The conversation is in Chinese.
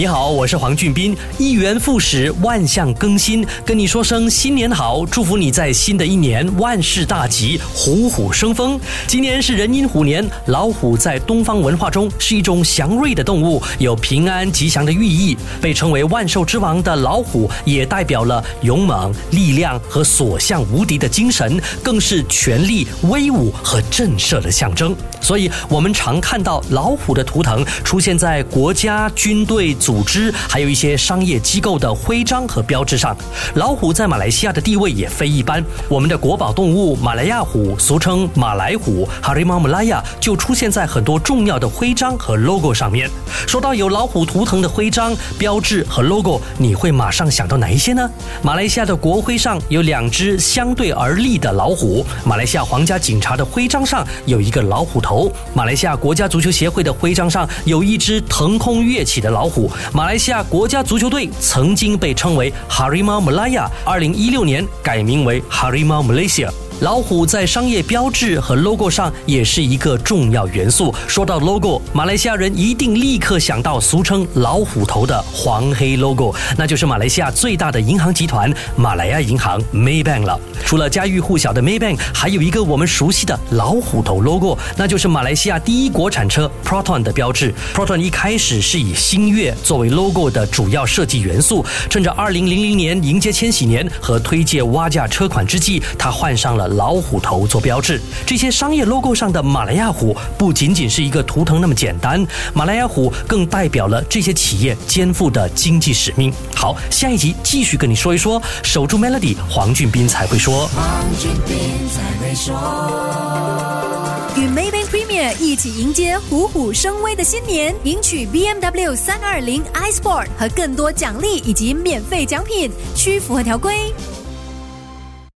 你好，我是黄俊斌。一元复始，万象更新，跟你说声新年好，祝福你在新的一年万事大吉，虎虎生风。今年是壬寅虎年，老虎在东方文化中是一种祥瑞的动物，有平安吉祥的寓意。被称为万兽之王的老虎，也代表了勇猛、力量和所向无敌的精神，更是权力、威武和震慑的象征。所以，我们常看到老虎的图腾出现在国家、军队。组织还有一些商业机构的徽章和标志上，老虎在马来西亚的地位也非一般。我们的国宝动物马来亚虎，俗称马来虎 （Harimau Malaya），就出现在很多重要的徽章和 logo 上面。说到有老虎图腾的徽章、标志和 logo，你会马上想到哪一些呢？马来西亚的国徽上有两只相对而立的老虎，马来西亚皇家警察的徽章上有一个老虎头，马来西亚国家足球协会的徽章上有一只腾空跃起的老虎。马来西亚国家足球队曾经被称为 Harimau Malaya，二零一六年改名为 Harimau Malaysia。老虎在商业标志和 logo 上也是一个重要元素。说到 logo，马来西亚人一定立刻想到俗称“老虎头”的黄黑 logo，那就是马来西亚最大的银行集团马来亚银行 Maybank 了。除了家喻户晓的 Maybank，还有一个我们熟悉的老虎头 logo，那就是马来西亚第一国产车 Proton 的标志。Proton 一开始是以星月作为 logo 的主要设计元素，趁着2000年迎接千禧年和推介挖价车款之际，他换上了。老虎头做标志，这些商业 logo 上的马来亚虎不仅仅是一个图腾那么简单，马来亚虎更代表了这些企业肩负的经济使命。好，下一集继续跟你说一说，守住 Melody，黄俊斌才会说。黄俊斌才会说。与 Maybank Premier 一起迎接虎虎生威的新年，赢取 BMW 三二零 iSport 和更多奖励以及免费奖品，需符合条规。